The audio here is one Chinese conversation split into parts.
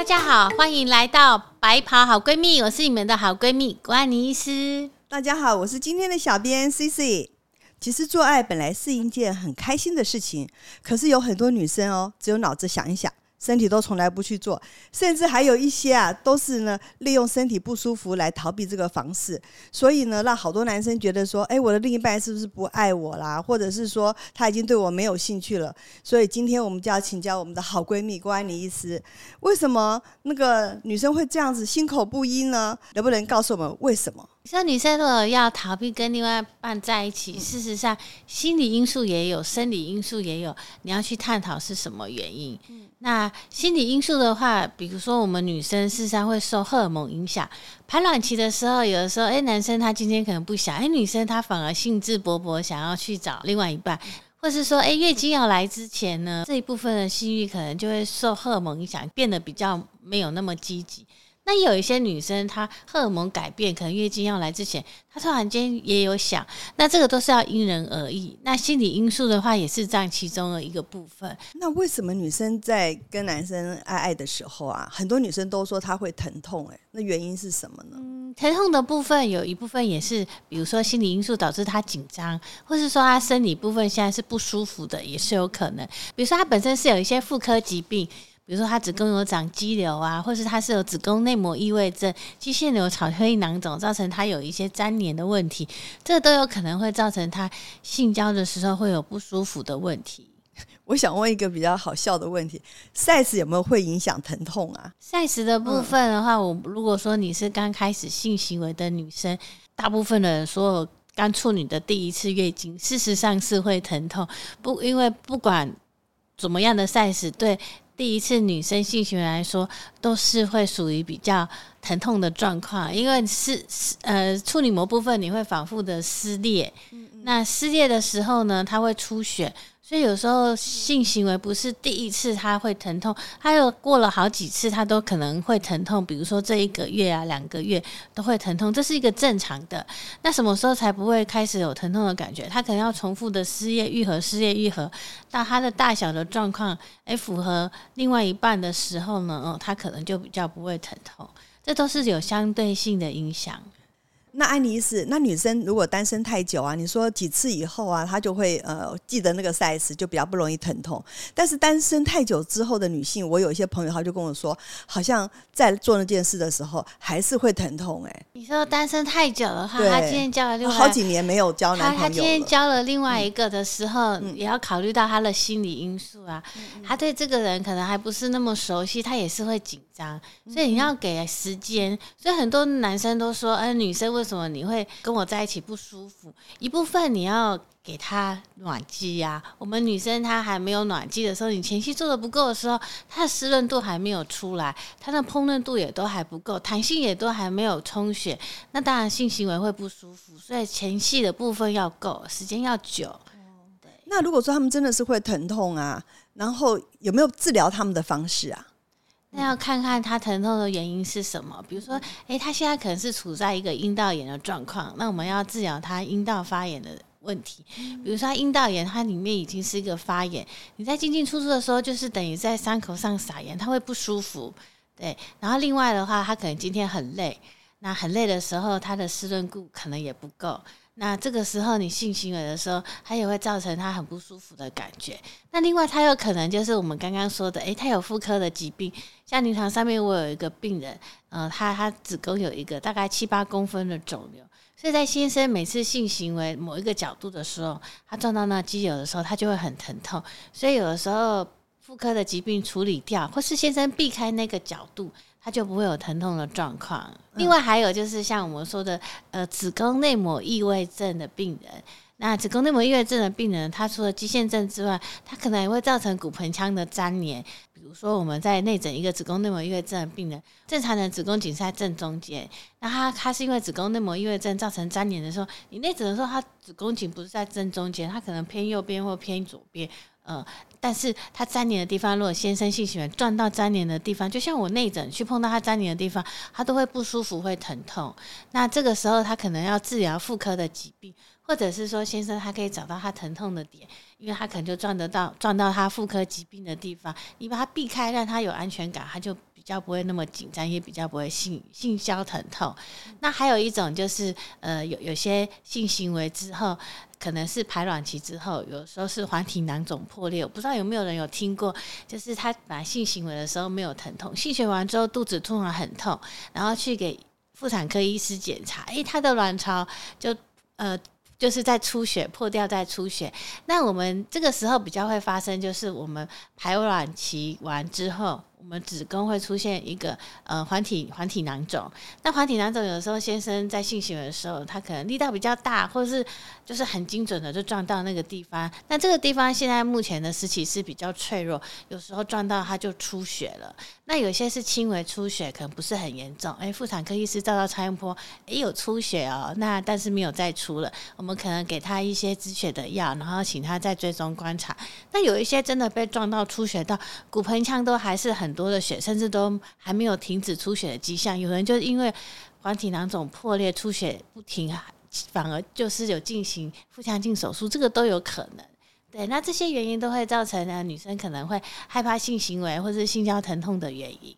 大家好，欢迎来到白袍好闺蜜，我是你们的好闺蜜关妮医师。大家好，我是今天的小编 C C。其实做爱本来是一件很开心的事情，可是有很多女生哦，只有脑子想一想。身体都从来不去做，甚至还有一些啊，都是呢利用身体不舒服来逃避这个房事，所以呢，让好多男生觉得说，哎，我的另一半是不是不爱我啦，或者是说他已经对我没有兴趣了？所以今天我们就要请教我们的好闺蜜郭安妮医师，为什么那个女生会这样子心口不一呢？能不能告诉我们为什么？说女生如果要逃避跟另外一半在一起，事实上心理因素也有，生理因素也有，你要去探讨是什么原因。那心理因素的话，比如说我们女生事实上会受荷尔蒙影响，排卵期的时候，有的时候哎，男生他今天可能不想，哎，女生她反而兴致勃勃想要去找另外一半，或是说哎，月经要来之前呢，这一部分的性欲可能就会受荷尔蒙影响，变得比较没有那么积极。那有一些女生，她荷尔蒙改变，可能月经要来之前，她突然间也有想，那这个都是要因人而异。那心理因素的话，也是占其中的一个部分。那为什么女生在跟男生爱爱的时候啊，很多女生都说她会疼痛？哎，那原因是什么呢？嗯，疼痛的部分有一部分也是，比如说心理因素导致她紧张，或是说她生理部分现在是不舒服的，也是有可能。比如说她本身是有一些妇科疾病。比如说，她子宫有长肌瘤啊，或是她是有子宫内膜异位症、肌腺瘤、巧克力囊肿，造成她有一些粘连的问题，这都有可能会造成她性交的时候会有不舒服的问题。我想问一个比较好笑的问题：size 有没有会影响疼痛啊？size 的部分的话，我如果说你是刚开始性行为的女生，大部分的所有刚处女的第一次月经，事实上是会疼痛，不，因为不管怎么样的 size 对。第一次女生性行为来说，都是会属于比较疼痛的状况，因为是呃处女膜部分你会反复的撕裂，那撕裂的时候呢，它会出血。所以有时候性行为不是第一次他会疼痛，他有过了好几次，他都可能会疼痛。比如说这一个月啊、两个月都会疼痛，这是一个正常的。那什么时候才不会开始有疼痛的感觉？他可能要重复的失业愈合、失业愈合，到他的大小的状况诶符合另外一半的时候呢，哦，他可能就比较不会疼痛。这都是有相对性的影响。那安妮是那女生如果单身太久啊，你说几次以后啊，她就会呃记得那个 size，就比较不容易疼痛。但是单身太久之后的女性，我有一些朋友，她就跟我说，好像在做那件事的时候还是会疼痛。哎，你说单身太久的话，她今天交了另外好几年没有交男朋友他他今天交了另外一个的时候，也要考虑到她的心理因素啊。她对这个人可能还不是那么熟悉，她也是会紧张，所以你要给时间。所以很多男生都说，哎，女生为什么你会跟我在一起不舒服？一部分你要给他暖机呀。我们女生她还没有暖机的时候，你前期做的不够的时候，她的湿润度还没有出来，她的烹饪度也都还不够，弹性也都还没有充血，那当然性行为会不舒服。所以前戏的部分要够，时间要久。对。那如果说他们真的是会疼痛啊，然后有没有治疗他们的方式啊？那要看看他疼痛的原因是什么，比如说，诶，他现在可能是处在一个阴道炎的状况，那我们要治疗他阴道发炎的问题。比如说，阴道炎它里面已经是一个发炎，你在进进出出的时候，就是等于在伤口上撒盐，他会不舒服。对，然后另外的话，他可能今天很累，那很累的时候，他的湿润度可能也不够。那这个时候你性行为的时候，它也会造成他很不舒服的感觉。那另外，他有可能就是我们刚刚说的，诶，他有妇科的疾病。像临床上面，我有一个病人，呃，他他子宫有一个大概七八公分的肿瘤，所以在先生每次性行为某一个角度的时候，他撞到那肌瘤的时候，他就会很疼痛。所以有的时候妇科的疾病处理掉，或是先生避开那个角度。他就不会有疼痛的状况。另外还有就是像我们说的，呃，子宫内膜异位症的病人，那子宫内膜异位症的病人，他除了肌腺症之外，他可能也会造成骨盆腔的粘连。比如说我们在内诊一个子宫内膜异位症的病人，正常的子宫颈是在正中间，那他他是因为子宫内膜异位症造成粘连的时候，你内诊的时候，他子宫颈不是在正中间，他可能偏右边或偏左边。嗯，但是他粘连的地方，如果先生性喜欢撞到粘连的地方，就像我内诊去碰到他粘连的地方，他都会不舒服，会疼痛。那这个时候他可能要治疗妇科的疾病，或者是说先生他可以找到他疼痛的点，因为他可能就撞得到撞到他妇科疾病的地方，你把他避开，让他有安全感，他就比较不会那么紧张，也比较不会性性消疼痛。那还有一种就是呃，有有些性行为之后。可能是排卵期之后，有时候是环体囊肿破裂，我不知道有没有人有听过，就是他本来性行为的时候没有疼痛，性行完之后肚子突然很痛，然后去给妇产科医师检查，诶，他的卵巢就呃就是在出血，破掉在出血。那我们这个时候比较会发生，就是我们排卵期完之后。我们子宫会出现一个呃环体环体囊肿，那环体囊肿有时候先生在性行为的时候，他可能力道比较大，或者是就是很精准的就撞到那个地方。那这个地方现在目前的时期是比较脆弱，有时候撞到它就出血了。那有些是轻微出血，可能不是很严重。哎，妇产科医师照到超音波，哎有出血哦，那但是没有再出了，我们可能给他一些止血的药，然后请他再追踪观察。那有一些真的被撞到出血到骨盆腔都还是很。很多的血，甚至都还没有停止出血的迹象。有人就是因为黄体囊肿破裂出血不停，反而就是有进行腹腔镜手术，这个都有可能。对，那这些原因都会造成呢女生可能会害怕性行为或者性交疼痛的原因。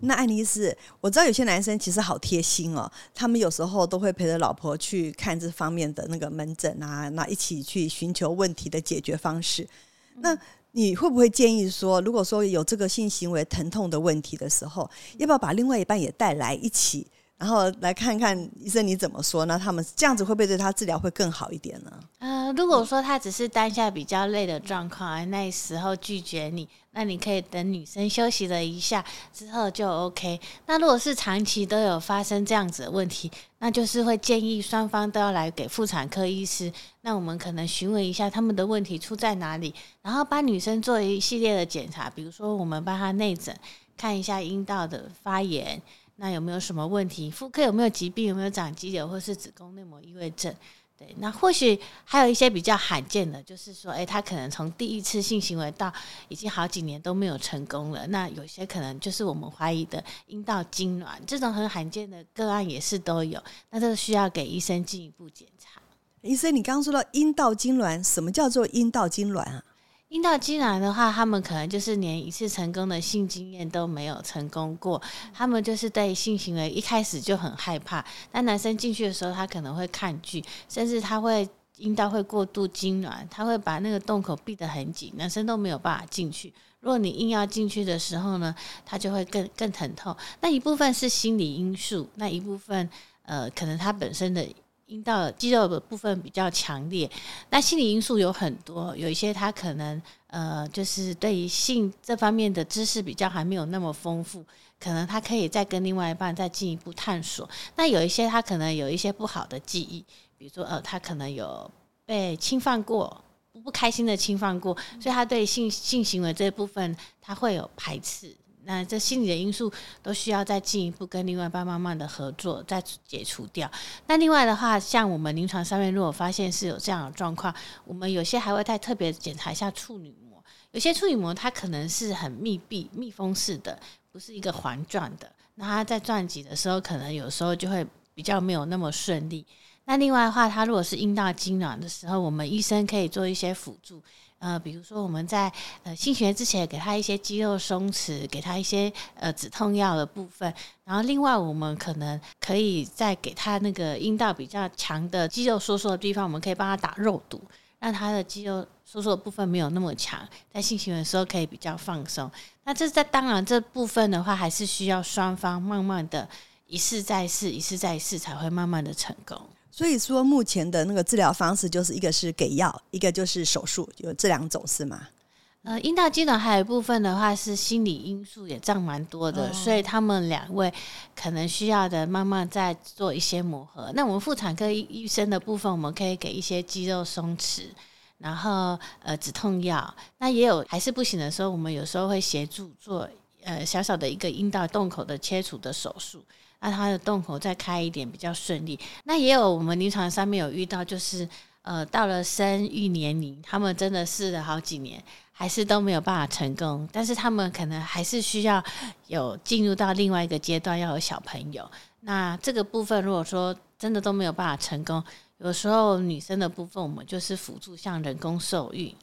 那爱丽丝，我知道有些男生其实好贴心哦，他们有时候都会陪着老婆去看这方面的那个门诊啊，那一起去寻求问题的解决方式。那你会不会建议说，如果说有这个性行为疼痛的问题的时候，要不要把另外一半也带来一起，然后来看看医生你怎么说呢？他们这样子会不会对他治疗会更好一点呢？呃，如果说他只是当下比较累的状况，那时候拒绝你。那你可以等女生休息了一下之后就 OK。那如果是长期都有发生这样子的问题，那就是会建议双方都要来给妇产科医师。那我们可能询问一下他们的问题出在哪里，然后帮女生做一系列的检查，比如说我们帮她内诊，看一下阴道的发炎，那有没有什么问题？妇科有没有疾病？有没有长肌瘤或是子宫内膜异位症？对，那或许还有一些比较罕见的，就是说，哎，他可能从第一次性行为到已经好几年都没有成功了。那有些可能就是我们怀疑的阴道痉挛，这种很罕见的个案也是都有。那这个需要给医生进一步检查。医生，你刚刚说到阴道痉挛，什么叫做阴道痉挛啊？阴道痉挛的话，他们可能就是连一次成功的性经验都没有成功过，他们就是对性行为一开始就很害怕。那男生进去的时候，他可能会抗拒，甚至他会阴道会过度痉挛，他会把那个洞口闭得很紧，男生都没有办法进去。如果你硬要进去的时候呢，他就会更更疼痛。那一部分是心理因素，那一部分呃，可能他本身的。阴道肌肉的部分比较强烈，那心理因素有很多，有一些他可能呃，就是对于性这方面的知识比较还没有那么丰富，可能他可以再跟另外一半再进一步探索。那有一些他可能有一些不好的记忆，比如说呃，他可能有被侵犯过，不开心的侵犯过，所以他对性性行为这部分他会有排斥。那这心理的因素都需要再进一步跟另外一半慢慢的合作，再解除掉。那另外的话，像我们临床上面如果发现是有这样的状况，我们有些还会再特别检查一下处女膜。有些处女膜它可能是很密闭、密封式的，不是一个环状的。那它在转挤的时候，可能有时候就会比较没有那么顺利。那另外的话，它如果是阴道痉挛的时候，我们医生可以做一些辅助。呃，比如说我们在呃性学之前给他一些肌肉松弛，给他一些呃止痛药的部分，然后另外我们可能可以再给他那个阴道比较强的肌肉收缩的地方，我们可以帮他打肉毒，让他的肌肉收缩的部分没有那么强，在性行的时候可以比较放松。那这在当然这部分的话，还是需要双方慢慢的一试再试，一试再试，才会慢慢的成功。所以说，目前的那个治疗方式就是一个是给药，一个就是手术，有这两种是吗？呃，阴道痉挛还有一部分的话是心理因素也占蛮多的，所以他们两位可能需要的慢慢再做一些磨合。那我们妇产科医生的部分，我们可以给一些肌肉松弛，然后呃止痛药。那也有还是不行的时候，我们有时候会协助做呃小小的一个阴道洞口的切除的手术。那它的洞口再开一点比较顺利。那也有我们临床上面有遇到，就是呃到了生育年龄，他们真的试了好几年，还是都没有办法成功。但是他们可能还是需要有进入到另外一个阶段，要有小朋友。那这个部分如果说真的都没有办法成功，有时候女生的部分我们就是辅助像人工受孕。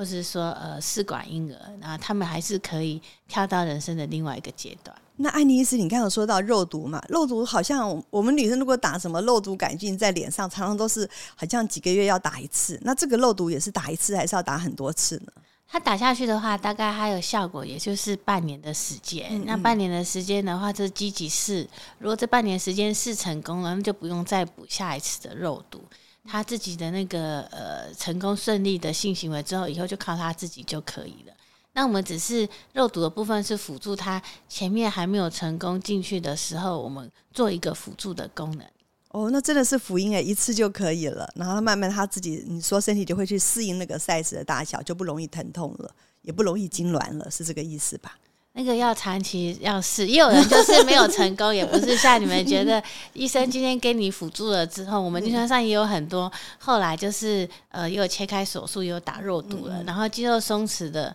或是说呃试管婴儿，然后他们还是可以跳到人生的另外一个阶段。那安妮医师，你刚刚有说到肉毒嘛？肉毒好像我们女生如果打什么肉毒杆菌在脸上，常常都是好像几个月要打一次。那这个肉毒也是打一次，还是要打很多次呢？它打下去的话，大概它有效果，也就是半年的时间。那半年的时间的话，就是积极试。如果这半年时间试成功了，那就不用再补下一次的肉毒。他自己的那个呃成功顺利的性行为之后，以后就靠他自己就可以了。那我们只是肉毒的部分是辅助他前面还没有成功进去的时候，我们做一个辅助的功能。哦，那真的是福音哎，一次就可以了。然后他慢慢他自己，你说身体就会去适应那个 size 的大小，就不容易疼痛了，也不容易痉挛了，是这个意思吧？那个要长期要试，也有人就是没有成功，也不是像你们觉得 医生今天给你辅助了之后，我们临床上也有很多后来就是呃，有切开手术，有打肉毒了，然后肌肉松弛的。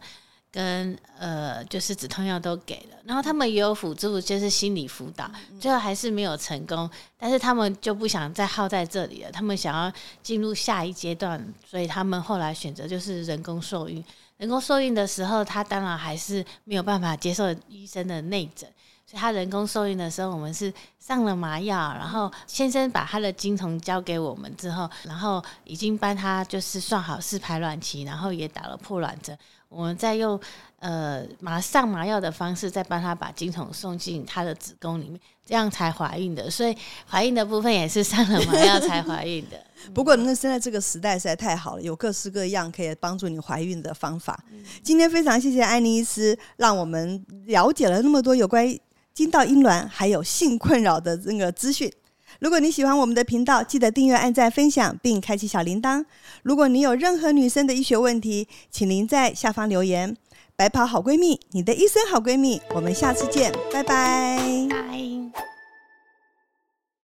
跟呃，就是止痛药都给了，然后他们也有辅助，就是心理辅导，最后还是没有成功。但是他们就不想再耗在这里了，他们想要进入下一阶段，所以他们后来选择就是人工受孕。人工受孕的时候，他当然还是没有办法接受医生的内诊，所以他人工受孕的时候，我们是上了麻药，然后先生把他的精虫交给我们之后，然后已经帮他就是算好是排卵期，然后也打了破卵针。我们再用呃麻上麻药的方式，再帮他把精虫送进他的子宫里面，这样才怀孕的。所以怀孕的部分也是上了麻药才怀孕的。不过那现在这个时代实在太好了，有各式各样可以帮助你怀孕的方法。今天非常谢谢安妮医师，让我们了解了那么多有关阴道阴卵还有性困扰的那个资讯。如果你喜欢我们的频道，记得订阅、按赞、分享，并开启小铃铛。如果你有任何女生的医学问题，请您在下方留言。白袍好闺蜜，你的一生好闺蜜，我们下次见，拜拜。拜。